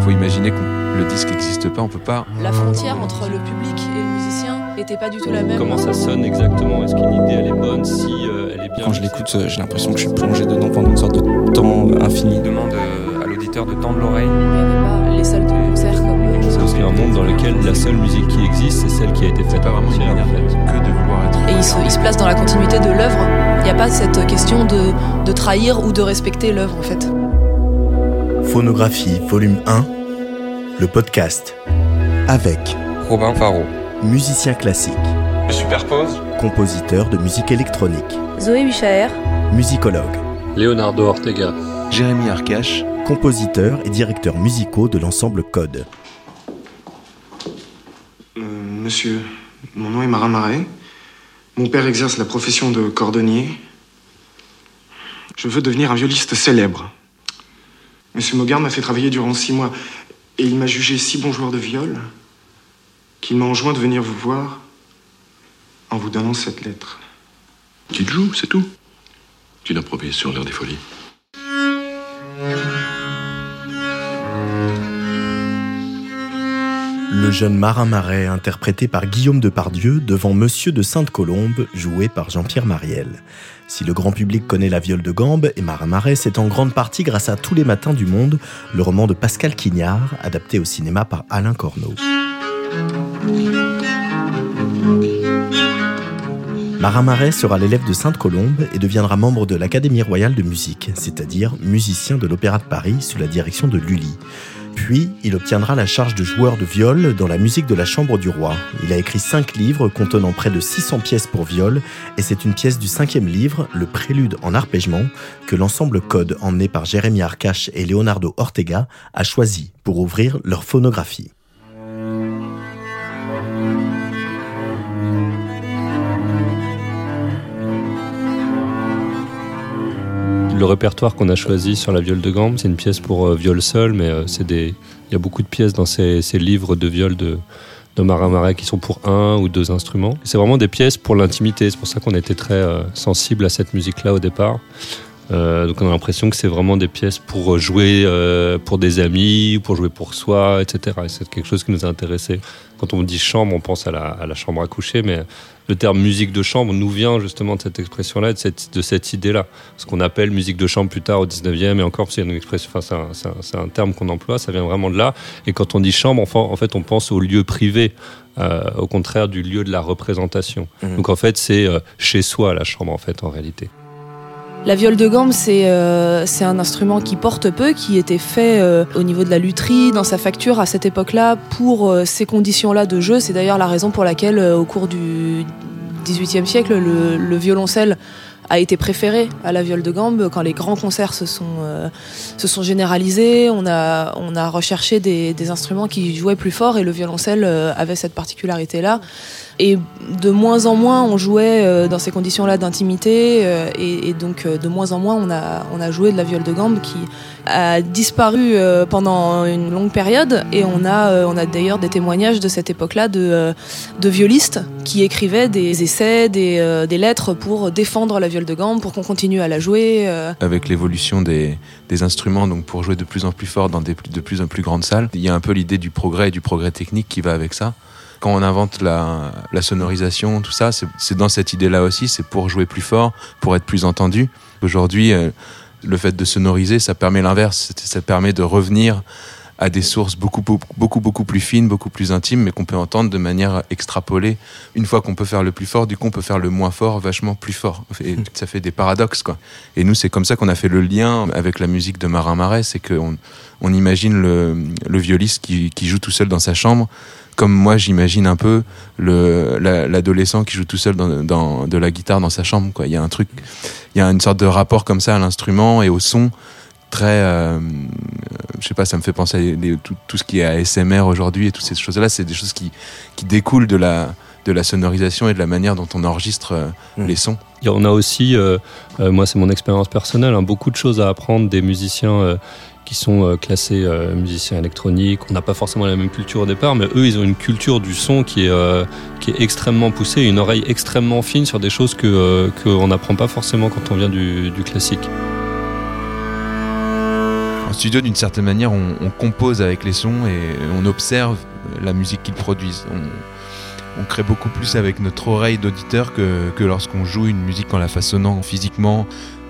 faut imaginer que le disque n'existe pas, on peut pas. La frontière entre le public et le musicien n'était pas du tout la même. Comment ça sonne exactement? Est-ce qu'une idée elle est bonne Si euh, elle est bien. Quand je l'écoute, euh, j'ai l'impression que je suis plongé dedans pendant une sorte de temps infini. demande à l'auditeur de tendre l'oreille. Il n'y avait pas les salles de concert comme C'est aussi un monde dans lequel la seule musique qui existe, c'est celle qui a été faite en fait. que de vouloir être. Et il se, il se place dans la continuité de l'œuvre. Il n'y a pas cette question de, de trahir ou de respecter l'œuvre en fait. Phonographie, volume 1, le podcast. Avec Robin Faro. musicien classique, Je superpose. compositeur de musique électronique, Zoé Huchaer, musicologue, Leonardo Ortega. Jérémy Arcache. compositeur et directeur musicaux de l'ensemble Code. Euh, monsieur, mon nom est Marin Marais. Mon père exerce la profession de cordonnier. Je veux devenir un violiste célèbre. Monsieur Mogard m'a fait travailler durant six mois et il m'a jugé si bon joueur de viol qu'il m'a enjoint de venir vous voir en vous donnant cette lettre. Qu'il joue, c'est tout? Qu'il a promis sur l'air des folies. Le jeune Marin Marais, interprété par Guillaume Depardieu devant Monsieur de Sainte-Colombe, joué par Jean-Pierre Mariel. Si le grand public connaît La Viole de Gambe et Marin Marais, c'est en grande partie grâce à Tous les matins du monde, le roman de Pascal Quignard, adapté au cinéma par Alain Corneau. Marin Marais sera l'élève de Sainte-Colombe et deviendra membre de l'Académie royale de musique, c'est-à-dire musicien de l'Opéra de Paris sous la direction de Lully. Puis, il obtiendra la charge de joueur de viol dans la musique de la Chambre du Roi. Il a écrit cinq livres contenant près de 600 pièces pour viol, et c'est une pièce du cinquième livre, le Prélude en arpègement, que l'ensemble Code, emmené par Jérémy Arcache et Leonardo Ortega, a choisi pour ouvrir leur phonographie. Le répertoire qu'on a choisi sur la viole de gambe, c'est une pièce pour euh, viol seul, mais euh, c'est des, il y a beaucoup de pièces dans ces, ces livres de viol de, de Marin Marais qui sont pour un ou deux instruments. C'est vraiment des pièces pour l'intimité. C'est pour ça qu'on était très euh, sensible à cette musique-là au départ. Euh, donc on a l'impression que c'est vraiment des pièces pour jouer euh, pour des amis, pour jouer pour soi, etc. Et c'est quelque chose qui nous a intéressé. Quand on dit chambre, on pense à la, à la chambre à coucher, mais le terme musique de chambre nous vient justement de cette expression-là, de cette, de cette idée-là. Ce qu'on appelle musique de chambre plus tard au 19e, et encore, c'est une expression, enfin, c'est un, un- terme qu'on emploie, ça vient vraiment de là. Et quand on dit chambre, enfin, en fait, on pense au lieu privé, euh, au contraire du lieu de la représentation. Mhm. Donc en fait, c'est chez soi la chambre, en fait, en réalité. La viole de gambe, c'est euh, un instrument qui porte peu, qui était fait euh, au niveau de la lutherie, dans sa facture à cette époque-là, pour euh, ces conditions-là de jeu. C'est d'ailleurs la raison pour laquelle, euh, au cours du XVIIIe siècle, le, le violoncelle a été préféré à la viole de gambe. Quand les grands concerts se sont, euh, se sont généralisés, on a, on a recherché des, instruments qui jouaient plus fort et le violoncelle euh, avait cette particularité-là. Et de moins en moins, on jouait euh, dans ces conditions-là d'intimité, et, donc de moins en moins, on a, on a joué de la viole de gambe qui a disparu pendant une longue période. Et on a, on a d'ailleurs des témoignages de cette époque-là de, de violistes qui écrivaient des essais, des, des lettres pour défendre la viole de gambe, pour qu'on continue à la jouer. euh. avec l'évolution des, instruments, donc pour jouer de plus en plus fort dans des, de plus en plus grandes salles. Il y a un peu l'idée du progrès et du progrès technique qui va avec ça. Quand on invente la, sonorisation, tout ça, c'est dans cette idée-là aussi, c'est pour jouer plus fort, pour être plus entendu. Aujourd'hui, euh, le fait de sonoriser, ça permet l'inverse, ça permet de revenir à des sources beaucoup, beaucoup, beaucoup, plus fines, beaucoup plus intimes, mais qu'on peut entendre de manière extrapolée. Une fois qu'on peut faire le plus fort, du coup, on peut faire le moins fort, vachement plus fort. Et ça fait des paradoxes, quoi. Et nous, c'est comme ça qu'on a fait le lien avec la musique de Marin Marais, c'est qu'on on imagine le, le violiste qui, qui joue tout seul dans sa chambre, comme moi j'imagine un peu le- la- l'adolescent qui joue tout seul dans, dans- de la guitare dans sa chambre. Quoi. Il y a un truc, il y a une sorte de rapport comme ça à l'instrument et au son très, euh, je sais pas, ça me fait penser à tout, tout ce qui est ASMR aujourd'hui et toutes ces choses-là, c'est des choses qui, qui découlent de la, de la sonorisation et de la manière dont on enregistre euh, Mm. les sons. Il y en a aussi, euh, euh, moi c'est mon expérience personnelle, hein, beaucoup de choses à apprendre des musiciens euh, qui sont classés musiciens électroniques. On n'a pas forcément la même culture au départ, mais eux ils ont une culture du son qui est, qui est extrêmement poussée, une oreille extrêmement fine sur des choses que qu'on n'apprend pas forcément quand on vient du, du classique. En studio, d'une certaine manière, on, compose avec les sons et on observe la musique qu'ils produisent. On, crée beaucoup plus avec notre oreille d'auditeur que, lorsqu'on joue une musique en la façonnant physiquement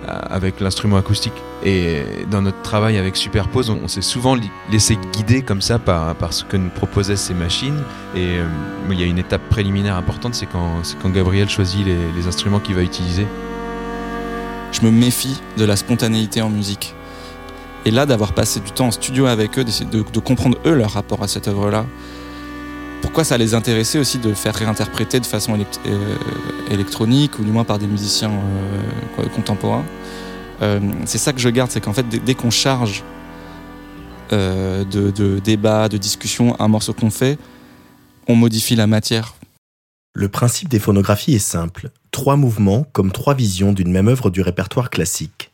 euh, avec l'instrument acoustique. Et dans notre travail avec Superpose, on, s'est souvent laissé guider comme ça par, ce que nous proposaient ces machines. Et euh, il y a une étape préliminaire importante, c'est quand, Gabriel choisit les instruments qu'il va utiliser. je me méfie de la spontanéité en musique. Et là, d'avoir passé du temps en studio avec eux, de, comprendre eux leur rapport à cette œuvre-là, pourquoi ça les intéressait aussi de faire réinterpréter de façon euh, électronique, ou du moins par des musiciens euh, contemporains. Euh, c'est ça que je garde, c'est qu'en fait, dès, qu'on charge de, de débats, de discussions, un morceau qu'on fait, on modifie la matière. Le principe des phonographies est simple. Trois mouvements comme trois visions d'une même œuvre du répertoire classique.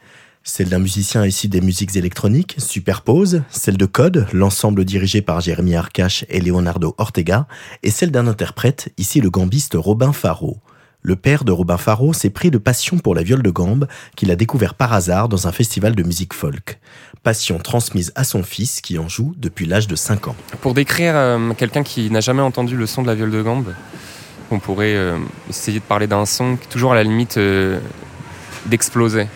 Celle d'un musicien issu des musiques électroniques, Superpose, celle de Code, l'ensemble dirigé par Jérémy Arcache et Leonardo Ortega, et celle d'un interprète, ici le gambiste Robin Faro. Le père de Robin Faro s'est pris de passion pour la viole de gambe qu'il a découvert par hasard dans un festival de musique folk. Passion transmise à son fils qui en joue depuis l'âge de 5 ans. Pour décrire euh, quelqu'un qui n'a jamais entendu le son de la viole de gambe, on pourrait euh, essayer de parler d'un son qui toujours à la limite euh, d'exploser.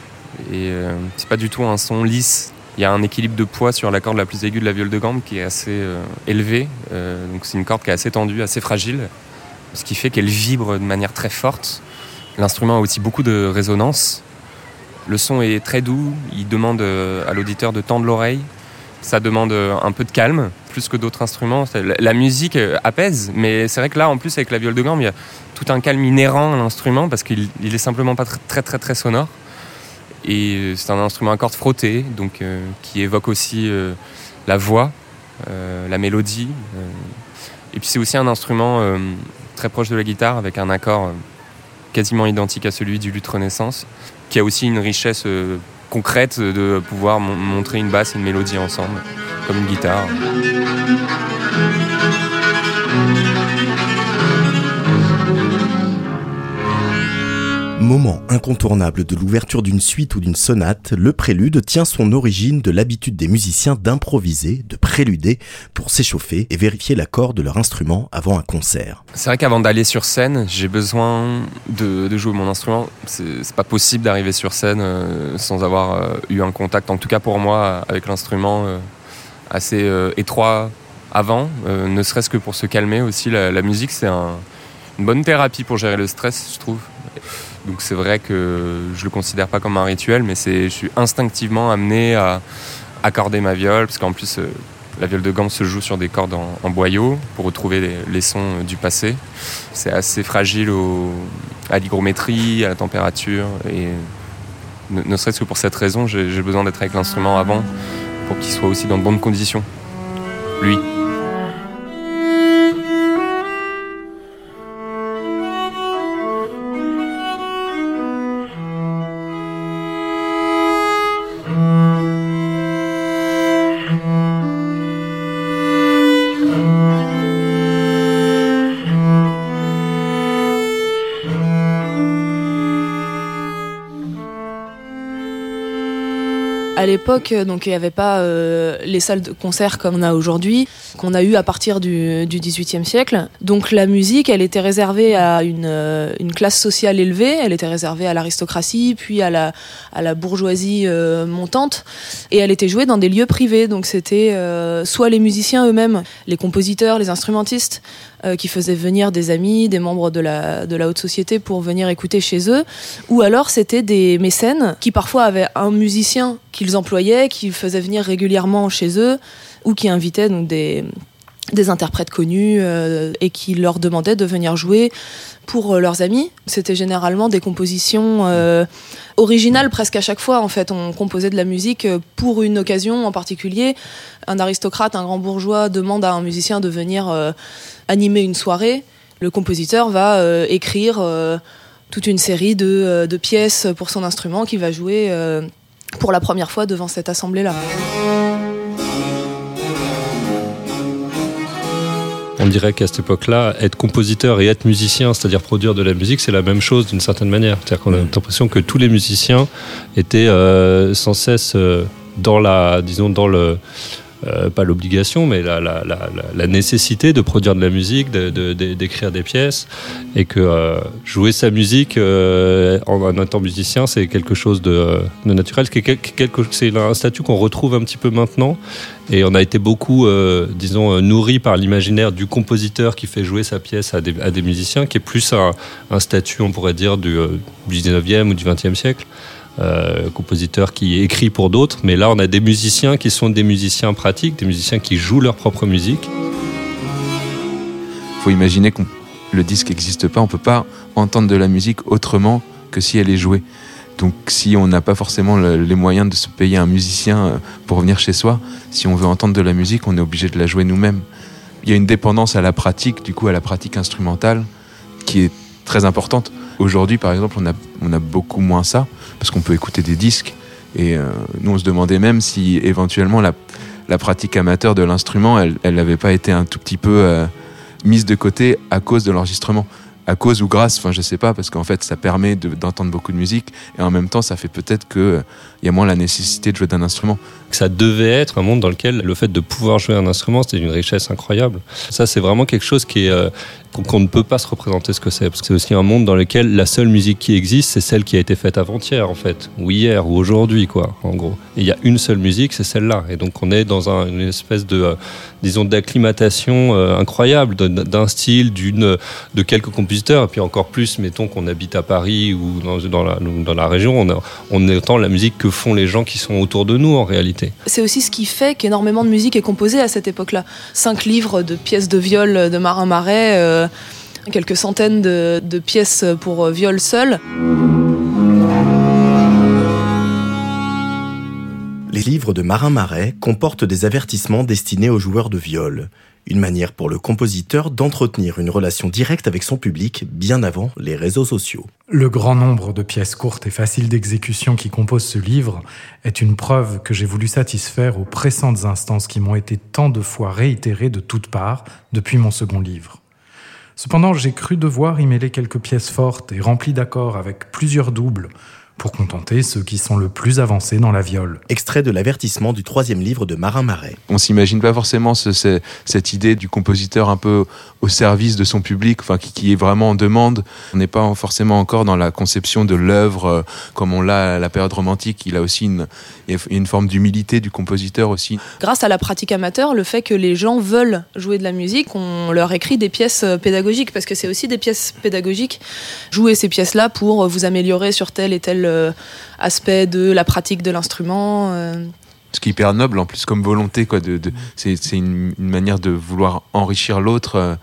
Et euh, c'est pas du tout un son lisse. Il y a un équilibre de poids sur la corde la plus aiguë de la viole de gambe qui est assez euh, élevé. Euh, donc c'est une corde qui est assez tendue, assez fragile, ce qui fait qu'elle vibre de manière très forte. L'instrument a aussi beaucoup de résonance. Le son est très doux. Il demande à l'auditeur de tendre l'oreille. Ça demande un peu de calme, plus que d'autres instruments. La musique apaise, mais c'est vrai que là, en plus, avec la viole de gambe, il y a tout un calme inhérent à l'instrument parce qu'il il est simplement pas tr- très très très sonore. Et euh, c'est un instrument à cordes frottées, donc euh, qui évoque aussi euh, la voix, la mélodie. Et puis c'est aussi un instrument très proche de la guitare avec un accord quasiment identique à celui du luth renaissance, qui a aussi une richesse concrète de pouvoir mon- montrer une basse et une mélodie ensemble, comme une guitare. Moment incontournable de l'ouverture d'une suite ou d'une sonate, le prélude tient son origine de l'habitude des musiciens d'improviser, de préluder pour s'échauffer et vérifier l'accord de leur instrument avant un concert. C'est vrai qu'avant d'aller sur scène, j'ai besoin de, jouer mon instrument. C'est pas possible d'arriver sur scène euh, sans avoir euh, eu un contact, en tout cas pour moi, avec l'instrument euh, assez étroit avant, ne serait-ce que pour se calmer aussi. La, musique, c'est un- une bonne thérapie pour gérer le stress, je trouve. Donc c'est vrai que je le considère pas comme un rituel, mais c'est, je suis instinctivement amené à accorder ma viole, parce qu'en plus, euh, la viole de gamme se joue sur des cordes en, boyau pour retrouver les, sons euh, du passé. C'est assez fragile à l'hygrométrie, à la température. Et ne, ne serait-ce que pour cette raison, j'ai besoin d'être avec l'instrument avant pour qu'il soit aussi dans de bonnes conditions. Lui. L'époque, euh, donc il n'y avait pas euh, les salles de concert comme on a aujourd'hui, qu'on a eu à partir du, XVIIIe siècle. Donc la musique, elle était réservée à une, euh, une classe sociale élevée, elle était réservée à l'aristocratie, puis à la, bourgeoisie montante, et elle était jouée dans des lieux privés. Donc c'était soit les musiciens eux-mêmes, les compositeurs, les instrumentistes, euh, qui faisaient venir des amis, des membres de la, de la haute société pour venir écouter chez eux, ou alors c'était des mécènes qui parfois avaient un musicien qu'ils employaient, qu'ils faisaient venir régulièrement chez eux, ou qui invitaient donc des, des interprètes connus euh, et qui leur demandaient de venir jouer pour euh, leurs amis. C'était généralement des compositions euh, originales presque à chaque fois. En fait, on composait de la musique pour une occasion en particulier. Un aristocrate, un grand bourgeois demande à un musicien de venir animer une soirée. Le compositeur va écrire toute une série de, de pièces pour son instrument qu'il va jouer pour la première fois devant cette assemblée-là. On dirait qu'à cette époque-là, être compositeur et être musicien, c'est-à-dire produire de la musique, c'est la même chose d'une certaine manière. C'est-à-dire qu'on a l'impression que tous les musiciens étaient euh, sans cesse euh, dans la, disons, dans le, euh, pas l'obligation, mais la, nécessité de produire de la musique, d'écrire de, des pièces, et que euh, jouer sa musique euh, en, en, étant musicien, c'est quelque chose de, naturel. C'est un statut qu'on retrouve un petit peu maintenant, et on a été beaucoup, disons, nourri par l'imaginaire du compositeur qui fait jouer sa pièce à des, musiciens, qui est plus un, un, statut, on pourrait dire, du, du 19e ou du 20e siècle. Euh, compositeur qui écrit pour d'autres, mais là on a des musiciens qui sont des musiciens pratiques, des musiciens qui jouent leur propre musique. Il faut imaginer que le disque n'existe pas, on ne peut pas entendre de la musique autrement que si elle est jouée. Donc si on n'a pas forcément le, les moyens de se payer un musicien euh, pour venir chez soi, si on veut entendre de la musique, on est obligé de la jouer nous-mêmes. Il y a une dépendance à la pratique, du coup à la pratique instrumentale, qui est très importante. Aujourd'hui, par exemple, on a, beaucoup moins ça, parce qu'on peut écouter des disques. Et euh, nous, on se demandait même si éventuellement la, pratique amateur de l'instrument, elle n'avait pas été un tout petit peu euh, mise de côté à cause de l'enregistrement. À cause ou grâce, enfin je sais pas, parce qu'en fait ça permet d'entendre de, beaucoup de musique et en même temps ça fait peut-être qu'il euh, y a moins la nécessité de jouer d'un instrument. Ça devait être un monde dans lequel le fait de pouvoir jouer un instrument c'était une richesse incroyable. Ça c'est vraiment quelque chose qui est, euh, qu'on ne peut pas se représenter ce que c'est. Parce que c'est aussi un monde dans lequel la seule musique qui existe, c'est celle qui a été faite avant-hier, en fait, ou hier, ou aujourd'hui, quoi, en gros. Et il y a une seule musique, c'est celle-là. Et donc on est dans un, une espèce de, euh, disons, d'acclimatation euh, incroyable d'un style, d'une, de quelques compositeurs, et puis encore plus, mettons qu'on habite à Paris ou dans, dans, la, dans la région, on, a, on entend la musique que font les gens qui sont autour de nous, en réalité. C'est aussi ce qui fait qu'énormément de musique est composée à cette époque-là. Cinq livres de pièces de viol de Marin Marais. Euh, quelques centaines de, de, pièces pour viol seul. Les livres de Marin Marais comportent des avertissements destinés aux joueurs de viol, une manière pour le compositeur d'entretenir une relation directe avec son public bien avant les réseaux sociaux. Le grand nombre de pièces courtes et faciles d'exécution qui composent ce livre est une preuve que j'ai voulu satisfaire aux pressantes instances qui m'ont été tant de fois réitérées de toutes parts depuis mon second livre. Cependant, j'ai cru devoir y mêler quelques pièces fortes et remplies d'accords avec plusieurs doubles pour contenter ceux qui sont le plus avancés dans la viole. Extrait de l'avertissement du troisième livre de Marin Marais. On s'imagine pas forcément ce, ce, cette idée du compositeur un peu au service de son public, enfin qui, qui est vraiment en demande. On n'est pas forcément encore dans la conception de l'œuvre euh, comme on l'a à la période romantique. Il a aussi une, une forme d'humilité du compositeur aussi. Grâce à la pratique amateur, le fait que les gens veulent jouer de la musique, on leur écrit des pièces euh, pédagogiques parce que c'est aussi des pièces pédagogiques. Jouer ces pièces-là pour vous améliorer sur tel et tel euh, aspect de la pratique de l'instrument. Euh. Ce qui est hyper noble en plus comme volonté, quoi. De, de c'est une, une, manière de vouloir enrichir l'autre euh,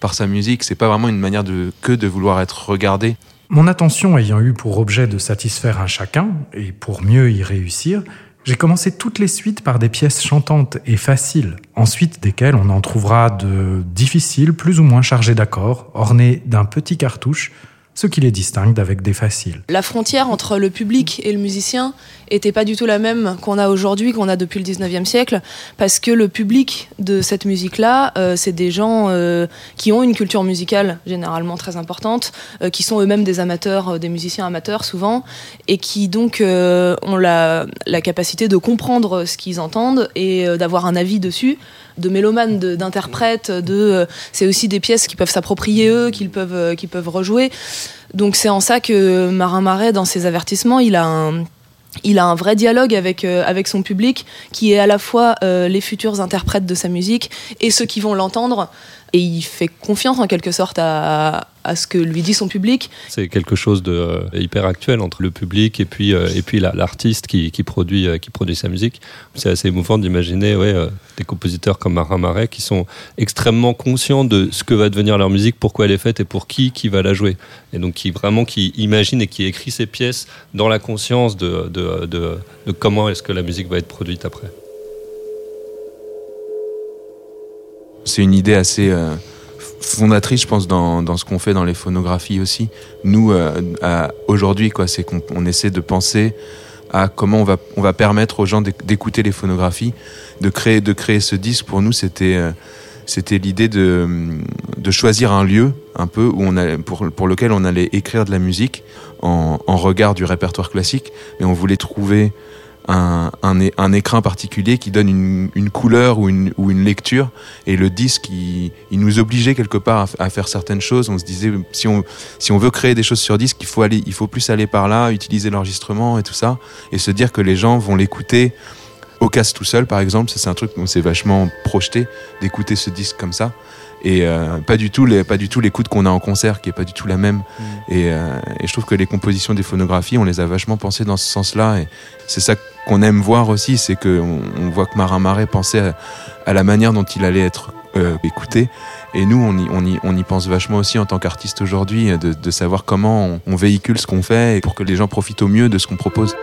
par sa musique. C'est pas vraiment une manière de, que de vouloir être regardé. Mon attention ayant eu pour objet de satisfaire un chacun, et pour mieux y réussir, j'ai commencé toutes les suites par des pièces chantantes et faciles, ensuite desquelles on en trouvera de difficiles, plus ou moins chargées d'accords, ornées d'un petit cartouche, ce qui les distingue d'avec des faciles. La frontière entre le public et le musicien était pas du tout la même qu'on a aujourd'hui, qu'on a depuis le 19e siècle, parce que le public de cette musique-là, euh, c'est des gens euh, qui ont une culture musicale généralement très importante, euh, qui sont eux-mêmes des amateurs, des musiciens amateurs souvent, et qui donc ont la, capacité de comprendre ce qu'ils entendent et d'avoir un avis dessus de mélomanes, d'interprètes, de, de c'est aussi des pièces qui peuvent s'approprier eux, qu'ils peuvent, qu'ils peuvent rejouer. Donc c'est en ça que Marin Marais, dans ses avertissements, il a un, il a un vrai dialogue avec, euh, avec son public qui est à la fois euh, les futurs interprètes de sa musique et ceux qui vont l'entendre. Et il fait confiance en quelque sorte à, à ce que lui dit son public. C'est quelque chose de euh, hyper actuel entre le public et puis, euh, et puis l'artiste qui, qui, produit, euh, qui produit sa musique. C'est assez émouvant d'imaginer ouais, euh, des compositeurs comme Marin Marais qui sont extrêmement conscients de ce que va devenir leur musique, pourquoi elle est faite et pour qui qui va la jouer. Et donc qui vraiment qui imagine et qui écrit ses pièces dans la conscience de, de, de, de comment est-ce que la musique va être produite après. C'est une idée assez euh, fondatrice, je pense, dans, dans ce qu'on fait dans les phonographies aussi. Nous, euh, aujourd'hui, quoi, c'est qu'on on essaie de penser à comment on va, on va permettre aux gens d'écouter les phonographies, de créer, de créer ce disque. Pour nous, c'était euh, c'était l'idée de, de choisir un lieu un peu où on pour, pour lequel on allait écrire de la musique en, en regard du répertoire classique, mais on voulait trouver un, un, particulier qui donne une, une couleur ou une, ou une, lecture. Et le disque, il, nous obligeait quelque part à, faire certaines choses. On se disait, si on, si on veut créer des choses sur disque, il faut, aller, il faut plus aller par là, utiliser l'enregistrement et tout ça, et se dire que les gens vont l'écouter au casse tout seul, par exemple. C'est un truc qu'on s'est vachement projeté d'écouter ce disque comme ça et euh, pas du tout les pas du tout l'écoute qu'on a en concert qui est pas du tout la même mm. et, euh, et, je trouve que les compositions des phonographies on les a vachement pensées dans ce sens-là et c'est ça qu'on aime voir aussi c'est que on, on, voit que Marin Marais pensait à, à, la manière dont il allait être euh, écouté et nous on y, on, y, on y pense vachement aussi en tant qu'artiste aujourd'hui de, de, savoir comment on, on véhicule ce qu'on fait et pour que les gens profitent au mieux de ce qu'on propose.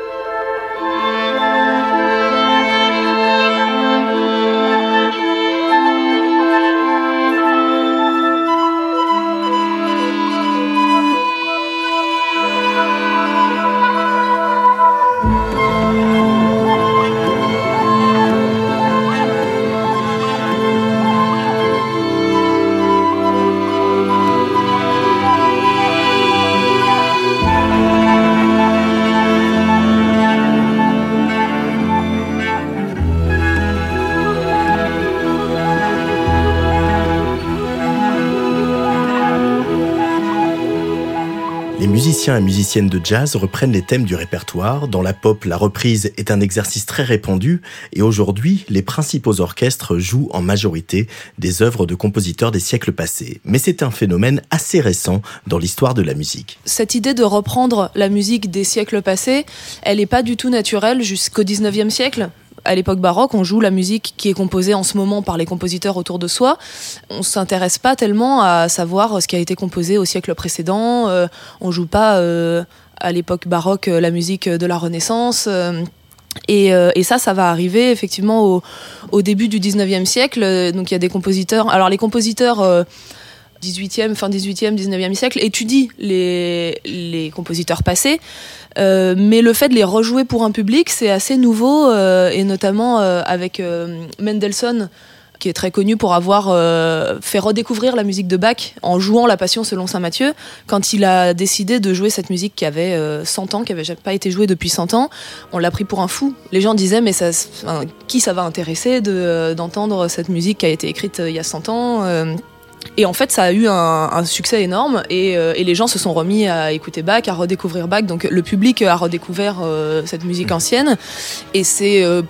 Musiciennes de jazz reprennent les thèmes du répertoire. Dans la pop, la reprise est un exercice très répandu et aujourd'hui, les principaux orchestres jouent en majorité des œuvres de compositeurs des siècles passés. Mais c'est un phénomène assez récent dans l'histoire de la musique. Cette idée de reprendre la musique des siècles passés, elle n'est pas du tout naturelle jusqu'au 19e siècle? À l'époque baroque, on joue la musique qui est composée en ce moment par les compositeurs autour de soi. On s'intéresse pas tellement à savoir ce qui a été composé au siècle précédent. Euh, on joue pas euh, à l'époque baroque la musique de la Renaissance. Euh, et, euh, ça, ça va arriver effectivement au, début du 19e siècle. Donc il y a des compositeurs. Alors les compositeurs. Euh, 18e, fin 18e, 19e siècle, étudient les, les compositeurs passés. Euh, mais le fait de les rejouer pour un public, c'est assez nouveau, euh, et notamment euh, avec Mendelssohn, qui est très connu pour avoir fait redécouvrir la musique de Bach en jouant La Passion selon Saint Matthieu. Quand il a décidé de jouer cette musique qui avait 100 ans, qui n'avait pas été jouée depuis 100 ans, on l'a pris pour un fou. Les gens disaient, mais qui ça va intéresser d'entendre cette musique qui a été écrite il y a 100 ans et en fait, ça a eu un, succès énorme et, euh, et, les gens se sont remis à écouter Bach, à redécouvrir Bach. Donc le public a redécouvert euh, cette musique ancienne et c'est euh,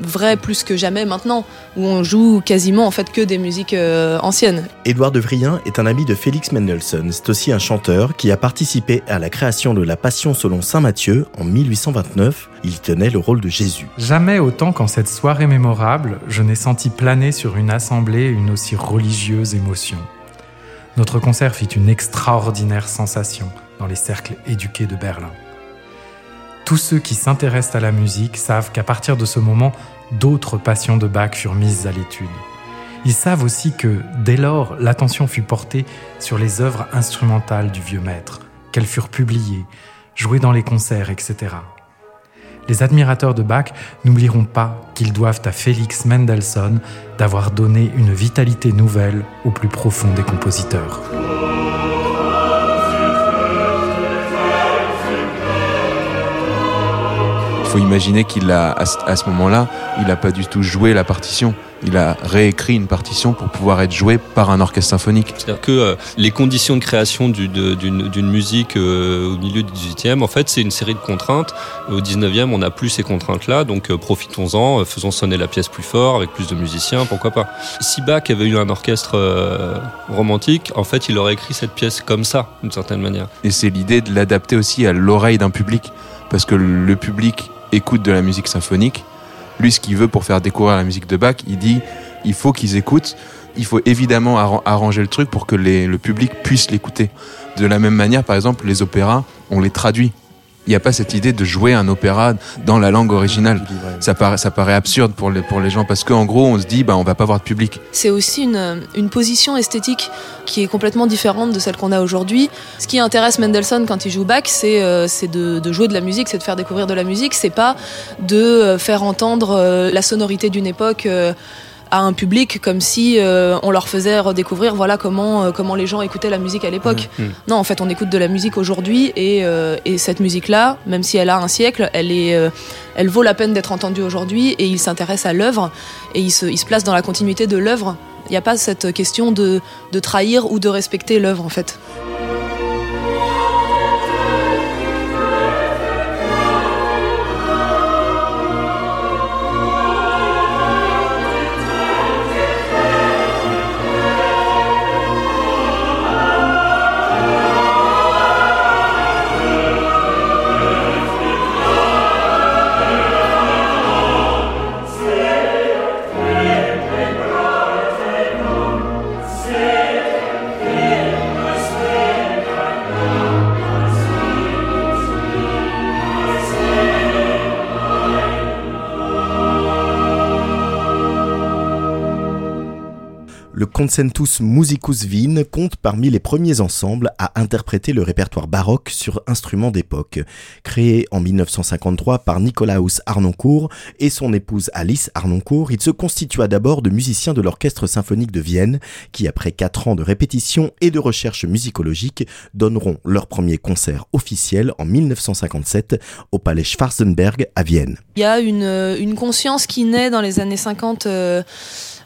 vrai plus que jamais maintenant, où on joue quasiment en fait que des musiques euh, anciennes. Édouard de Vrien est un ami de Félix Mendelssohn. C'est aussi un chanteur qui a participé à la création de la Passion selon saint Matthieu en 1829. Il tenait le rôle de Jésus. Jamais autant qu'en cette soirée mémorable, je n'ai senti planer sur une assemblée une aussi religieuse émotion. Notre concert fit une extraordinaire sensation dans les cercles éduqués de Berlin. Tous ceux qui s'intéressent à la musique savent qu'à partir de ce moment, d'autres passions de Bach furent mises à l'étude. Ils savent aussi que, dès lors, l'attention fut portée sur les œuvres instrumentales du vieux maître, qu'elles furent publiées, jouées dans les concerts, etc. Les admirateurs de Bach n'oublieront pas qu'ils doivent à Félix Mendelssohn d'avoir donné une vitalité nouvelle au plus profond des compositeurs. Faut imaginer qu'il a, à ce moment-là, il n'a pas du tout joué la partition. Il a réécrit une partition pour pouvoir être joué par un orchestre symphonique. C'est-à-dire que euh, les conditions de création d'une musique euh, au milieu du 18e, en fait, c'est une série de contraintes. Au 19e, on n'a plus ces contraintes-là, donc euh, profitons-en, faisons sonner la pièce plus fort, avec plus de musiciens, pourquoi pas. Si Bach avait eu un orchestre romantique, en fait, il aurait écrit cette pièce comme ça, d'une certaine manière. Et c'est l'idée de l'adapter aussi à l'oreille d'un public, parce que le public écoute de la musique symphonique. Lui, ce qu'il veut pour faire découvrir la musique de Bach, il dit il faut qu'ils écoutent. Il faut évidemment arranger le truc pour que le public puisse l'écouter. De la même manière, par exemple, les opéras, on les traduit. Il n'y a pas cette idée de jouer un opéra dans la langue originale. Ça paraît, ça paraît absurde pour les, pour les gens parce qu'en gros, on se dit, bah, on va pas avoir de public. C'est aussi une, une position esthétique qui est complètement différente de celle qu'on a aujourd'hui. Ce qui intéresse Mendelssohn quand il joue Bach, c'est euh, de, de, jouer de la musique, c'est de faire découvrir de la musique. C'est pas de euh, faire entendre euh, la sonorité d'une époque. Euh, à un public comme si on leur faisait redécouvrir voilà comment comment les gens écoutaient la musique à l'époque. Mmh, mmh. Non, en fait, on écoute de la musique aujourd'hui et, et, cette musique-là, même si elle a un siècle, elle est elle vaut la peine d'être entendue aujourd'hui et il s'intéresse à l'œuvre et il se, il se place dans la continuité de l'œuvre. Il n'y a pas cette question de, de trahir ou de respecter l'œuvre en fait. Consentus Musicus Wien compte parmi les premiers ensembles à interpréter le répertoire baroque sur instruments d'époque. Créé en 1953 par Nicolaus Arnoncourt et son épouse Alice Arnoncourt, il se constitua d'abord de musiciens de l'Orchestre symphonique de Vienne qui, après quatre ans de répétition et de recherche musicologique, donneront leur premier concert officiel en 1957 au Palais Schwarzenberg à Vienne. Il y a une, une conscience qui naît dans les années 50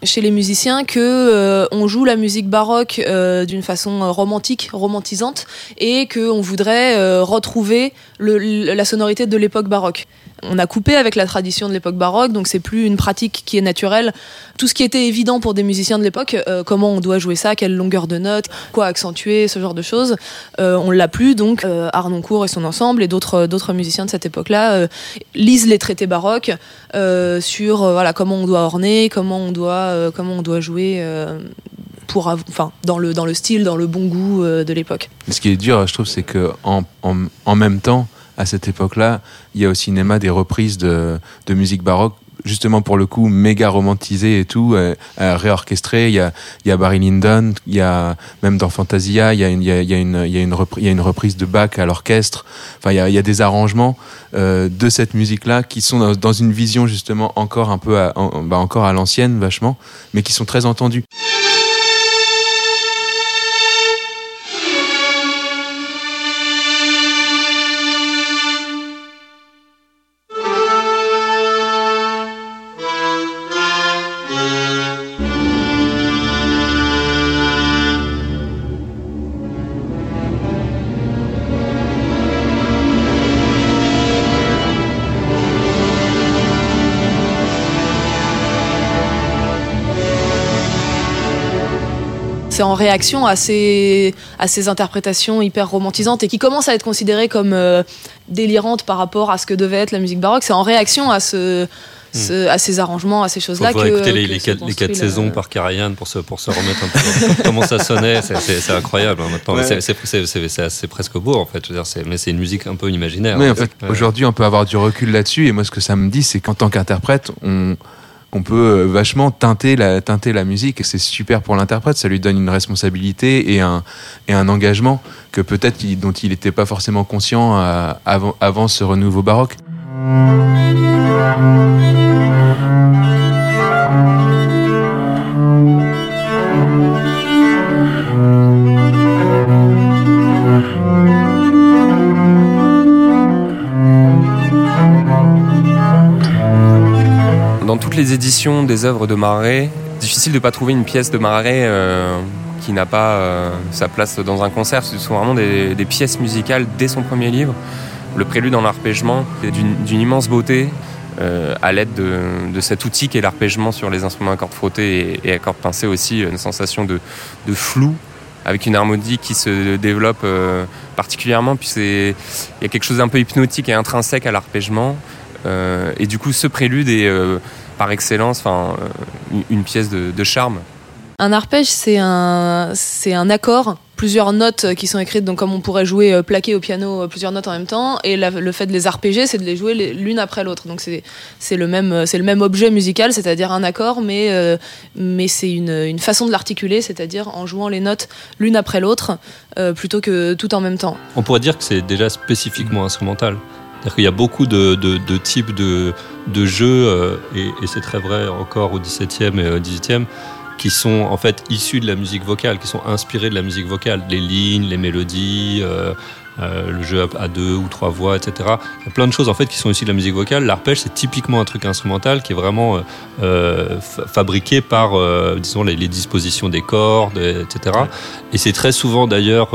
chez les musiciens que euh, on joue la musique baroque euh, d'une façon euh, romantique, romantisante, et qu'on voudrait retrouver la sonorité de l'époque baroque. On a coupé avec la tradition de l'époque baroque, donc c'est plus une pratique qui est naturelle. Tout ce qui était évident pour des musiciens de l'époque, comment on doit jouer ça, quelle longueur de note, quoi accentuer, ce genre de choses, on l'a plus. Donc Arnoncourt et son ensemble et d'autres d'autres musiciens de cette époque-là lisent les traités baroques sur voilà comment on doit orner, comment on doit euh, comment on doit jouer euh, pour, enfin, dans le, dans le style, dans le bon goût euh, de l'époque. Ce qui est dur, je trouve, c'est que en, en, même temps, à cette époque-là, il y a au cinéma des reprises de, de musique baroque justement pour le coup méga romantisé et tout, euh. Il y a, y a Barry Lyndon, il y a même dans Fantasia, il y a une, y a, y a une, reprise, de Bach à l'orchestre. Enfin, il y a, y a des arrangements euh, de cette musique-là qui sont dans, une vision justement encore un peu, à, bah encore à l'ancienne vachement, mais qui sont très entendus. Réaction à ces, à ces interprétations hyper romantisantes et qui commencent à être considérées comme euh, délirantes par rapport à ce que devait être la musique baroque. C'est en réaction à ce, hmm. à ces arrangements, à ces choses-là. Il écouter les, les, quatre, les quatre saisons par Karajan pour se, pour se remettre un peu comment ça sonnait. C'est incroyable hein, maintenant. C'est presque beau en fait. mais c'est une musique un peu imaginaire. Mais en fait, aujourd'hui, on peut avoir du recul là-dessus. Et moi, ce que ça me dit, c'est qu'en tant qu'interprète, on on peut euh, vachement teinter la, musique et c'est super pour l'interprète, ça lui donne une responsabilité et un, et un engagement que peut-être dont il n'était pas forcément conscient euh, avant, avant ce renouveau baroque. Les éditions des œuvres de Marais, difficile de pas trouver une pièce de Marais euh, qui n'a pas euh, sa place dans un concert. Ce sont vraiment des, pièces musicales dès son premier livre. Le prélude en arpègement est d'une immense beauté euh, à l'aide de, cet outil qui est l'arpègement sur les instruments à cordes frottées et, à cordes pincées aussi, une sensation de, flou avec une harmonie qui se développe particulièrement. Puis il y a quelque chose d'un peu hypnotique et intrinsèque à l'arpègement. et du coup, ce prélude est par excellence, enfin, euh, une pièce de, charme. Un arpège, c'est un, c'est un accord, plusieurs notes qui sont écrites, donc comme on pourrait jouer euh, plaqué au piano euh, plusieurs notes en même temps, et le fait de les arpéger, c'est de les jouer l'une après l'autre. Donc c'est, c'est le même, c'est le même objet musical, c'est-à-dire un accord, mais mais c'est une, une, façon de l'articuler, c'est-à-dire en jouant les notes l'une après l'autre, plutôt que tout en même temps. On pourrait dire que c'est déjà spécifiquement instrumental C'est-à-dire qu'il y a beaucoup de, de, types de, de jeux, euh, et, c'est très vrai encore au 17e et au 18e, qui sont en fait issus de la musique vocale, qui sont inspirés de la musique vocale, les lignes, les mélodies, euh, euh, le jeu à deux ou trois voix, etc. Il y a plein de choses en fait qui sont issues de la musique vocale. L'arpège, c'est typiquement un truc instrumental qui est vraiment fabriqué par, disons, les, dispositions des cordes, etc. Et c'est très souvent d'ailleurs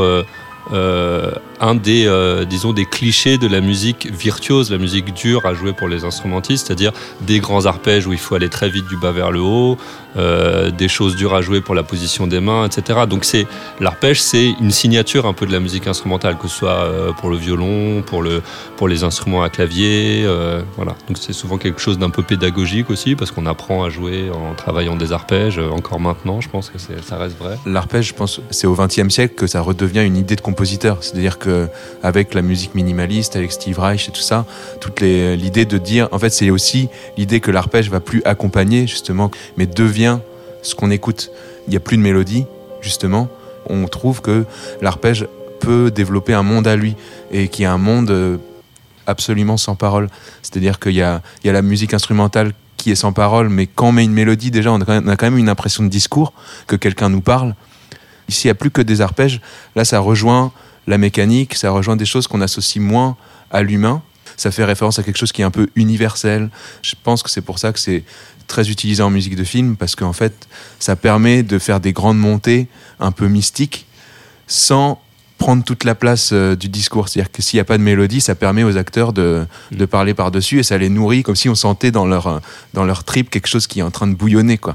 un des, euh, disons, des clichés de la musique virtuose, la musique dure à jouer pour les instrumentistes, c'est-à-dire des grands arpèges où il faut aller très vite du bas vers le haut, euh, des choses dures à jouer pour la position des mains, etc. Donc c'est l'arpège, c'est une signature un peu de la musique instrumentale, que ce soit euh, pour le violon, pour le pour les instruments à clavier, voilà. Donc c'est souvent quelque chose d'un peu pédagogique aussi, parce qu'on apprend à jouer en travaillant des arpèges. Encore maintenant, je pense que ça reste vrai. L'arpège, je pense, c'est au XXe siècle que ça redevient une idée de compositeur, c'est-à-dire que avec la musique minimaliste, avec Steve Reich et tout ça, toute l'idée de dire, en fait, c'est aussi l'idée que l'arpège va plus accompagner justement, mais devient ce qu'on écoute. Il n'y a plus de mélodie, justement. On trouve que l'arpège peut développer un monde à lui et qui est un monde euh, absolument sans parole. C'est-à-dire qu'il y y a la musique instrumentale qui est sans parole, mais quand on met une mélodie, déjà, on a quand même une impression de discours, que quelqu'un nous parle. Ici, il n'y a plus que des arpèges. Là, ça rejoint la mécanique, ça rejoint des choses qu'on associe moins à l'humain. Ça fait référence à quelque chose qui est un peu universel. Je pense que c'est pour ça que c'est très utilisé en musique de film parce qu'en fait, ça permet de faire des grandes montées un peu mystiques sans prendre toute la place euh, du discours. C'est-à-dire que s'il n'y a pas de mélodie, ça permet aux acteurs de, de parler par-dessus et ça les nourrit comme si on sentait dans leur, dans leur trip quelque chose qui est en train de bouillonner. Quoi.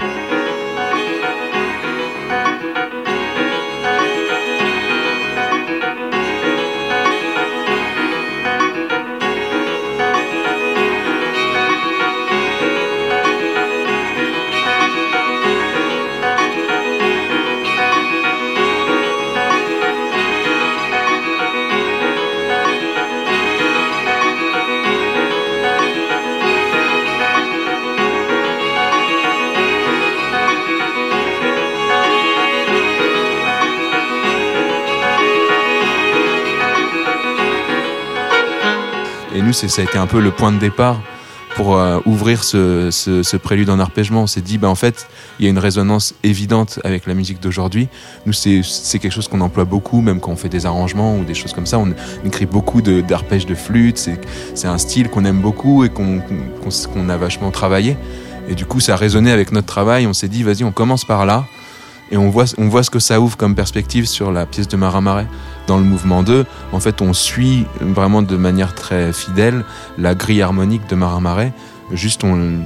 Nous, ça a été un peu le point de départ pour euh, ouvrir ce, prélude en arpègement. On s'est dit, bah, en fait, il y a une résonance évidente avec la musique d'aujourd'hui. Nous, c'est quelque chose qu'on emploie beaucoup, même quand on fait des arrangements ou des choses comme ça. On, écrit beaucoup d'arpèges de, flûte. C'est un style qu'on aime beaucoup et qu'on qu qu a vachement travaillé. Et du coup, ça a résonné avec notre travail. On s'est dit, vas-y, on commence par là et on voit, on voit ce que ça ouvre comme perspective sur la pièce de Marin Marais. Dans le mouvement 2, en fait, on suit vraiment de manière très fidèle la grille harmonique de Marin Marais. Juste, on,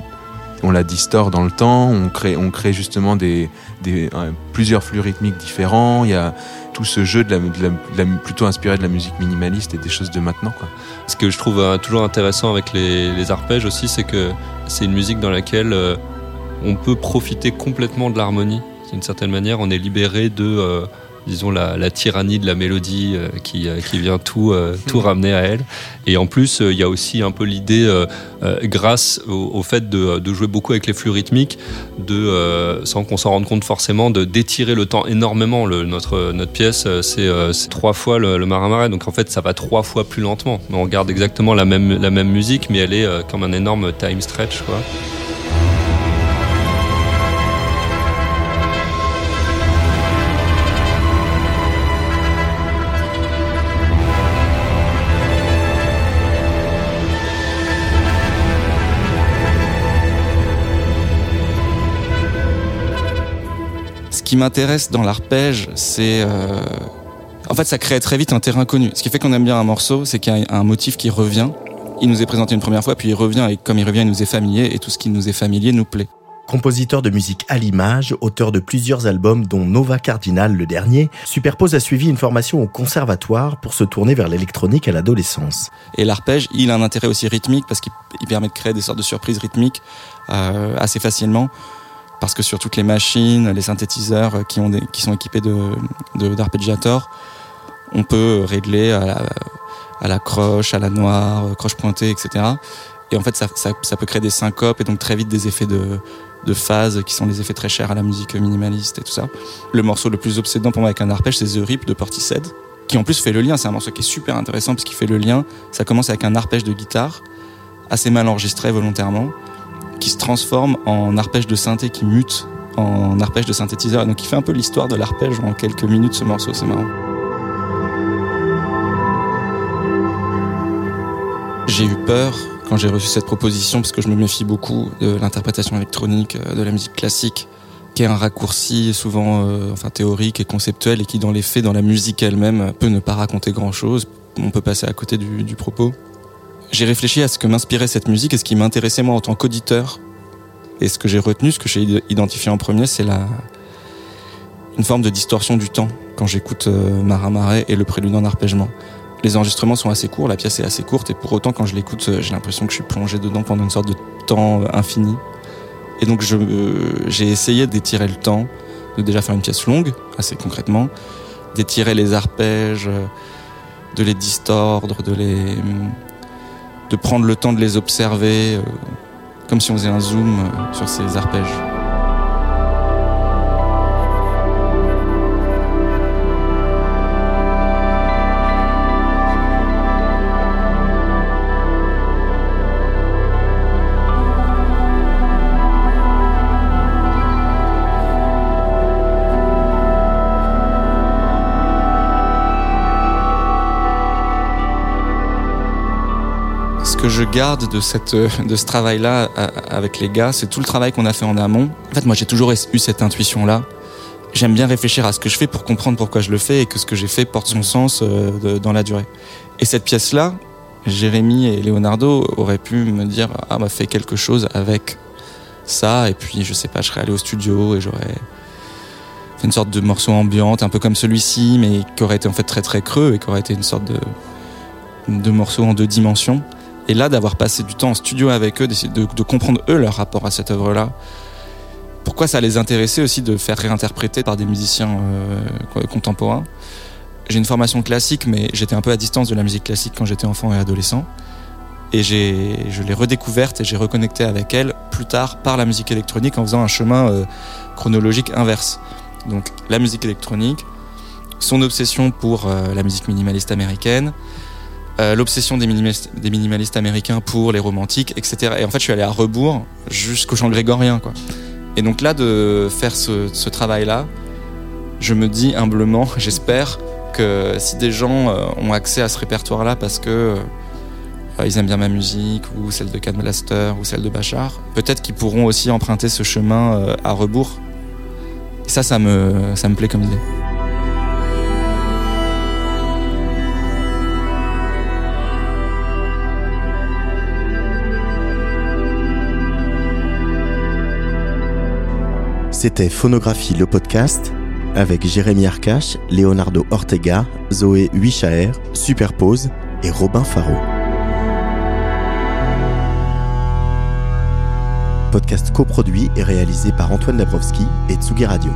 on la distord dans le temps, on crée, on crée justement des, des, plusieurs flux rythmiques différents. Il y a tout ce jeu de la, de la, de la, plutôt inspiré de la musique minimaliste et des choses de maintenant. Quoi. Ce que je trouve euh, toujours intéressant avec les, les arpèges aussi, c'est que c'est une musique dans laquelle euh, on peut profiter complètement de l'harmonie d'une certaine manière, on est libéré de, euh, disons, la, la, tyrannie de la mélodie euh, qui, euh, qui vient tout, tout mmh. ramener à elle. Et en plus, il y a aussi un peu l'idée, grâce au, au, fait de, de, jouer beaucoup avec les flux rythmiques, de, sans qu'on s'en rende compte forcément, de d'étirer le temps énormément. Le, notre, notre pièce, c'est trois fois le, le marin donc en fait, ça va trois fois plus lentement. On regarde exactement la même, la même musique, mais elle est comme un énorme time stretch, quoi. Qui m'intéresse dans l'arpège, c'est euh... en fait ça crée très vite un terrain connu. Ce qui fait qu'on aime bien un morceau, c'est qu'il y a un motif qui revient. Il nous est présenté une première fois, puis il revient et comme il revient, il nous est familier et tout ce qui nous est familier nous plaît. Compositeur de musique à l'image, auteur de plusieurs albums dont Nova Cardinal le dernier, Superpose a suivi une formation au conservatoire pour se tourner vers l'électronique à l'adolescence. Et l'arpège, il a un intérêt aussi rythmique parce qu'il permet de créer des sortes de surprises rythmiques euh, assez facilement parce que sur toutes les machines, les synthétiseurs qui, ont qui sont équipés de, de on peut régler à la, croche, à la noire, croche pointée, etc. Et en fait, ça, peut créer des syncopes et donc très vite des effets de, de phase qui sont les effets très chers à la musique minimaliste et tout ça. Le morceau le plus obsédant pour moi avec un arpège, c'est The Rip de Portishead, qui en plus fait le lien. C'est un morceau qui est super intéressant parce qu'il fait le lien. Ça commence avec un arpège de guitare, assez mal enregistré volontairement, qui se transforme en arpège de synthé qui mute en arpège de synthétiseur. Donc il fait un peu l'histoire de l'arpège en quelques minutes ce morceau, c'est marrant. J'ai eu peur quand j'ai reçu cette proposition parce que je me méfie beaucoup de l'interprétation électronique euh, de la musique classique qui est un raccourci souvent euh, enfin théorique et conceptuel et qui dans les faits dans la musique elle-même peut ne pas raconter grand-chose on peut passer à côté du propos j'ai réfléchi à ce que m'inspirait cette musique et ce qui m'intéressait moi en tant qu'auditeur et ce que j'ai retenu ce que j'ai identifié en premier c'est la une forme de distorsion du temps quand j'écoute euh, et le prélude en arpègement les enregistrements sont assez courts, la pièce est assez courte, et pour autant, quand je l'écoute, euh, j'ai l'impression que je suis plongé dedans pendant une sorte de temps euh, infini. Et donc, euh, j'ai essayé d'étirer le temps, de déjà faire une pièce longue, assez concrètement, d'étirer les arpèges, de les distordre, de les, de prendre le temps de les observer, comme si on faisait un zoom sur ces arpèges. Que je garde de, cette, de ce travail-là avec les gars, c'est tout le travail qu'on a fait en amont. En fait, moi, j'ai toujours eu cette intuition-là. J'aime bien réfléchir à ce que je fais pour comprendre pourquoi je le fais et que ce que j'ai fait porte son sens euh, dans la durée. Et cette pièce-là, Jérémy et Leonardo auraient pu me dire Ah, bah, fais quelque chose avec ça. Et puis, je sais pas, je serais allé au studio et j'aurais fait une sorte de morceau ambiante, un peu comme celui-ci, mais qui aurait été en fait très très creux et qui aurait été une sorte de, de morceau en deux dimensions. Et là, d'avoir passé du temps en studio avec eux, de, comprendre eux leur rapport à cette œuvre-là, pourquoi ça les intéressait aussi de faire réinterpréter par des musiciens euh, contemporains? J'ai une formation classique, mais j'étais un peu à distance de la musique classique quand j'étais enfant et adolescent. Et je l'ai redécouverte et j'ai reconnecté avec elle plus tard par la musique électronique en faisant un chemin euh, chronologique inverse. Donc la musique électronique, son obsession pour euh, la musique minimaliste américaine, euh, l'obsession des minimalistes, américains pour les romantiques, etc. Et en fait, je suis allé à rebours jusqu'au chant grégorien, quoi. Et donc là, de faire ce, travail-là, je me dis humblement, j'espère que si des gens euh, ont accès à ce répertoire-là parce que euh, ils aiment bien ma musique ou celle de Can Blaster ou celle de Bachar, peut-être qu'ils pourront aussi emprunter ce chemin à rebours. Et ça, ça me, ça me plaît comme idée. C'était Phonographie le podcast avec Jérémy Arcache, Leonardo Ortega, Zoé Huichaer, Superpose et Robin Faro. Podcast coproduit et réalisé par Antoine Dabrowski et Tsugi Radio.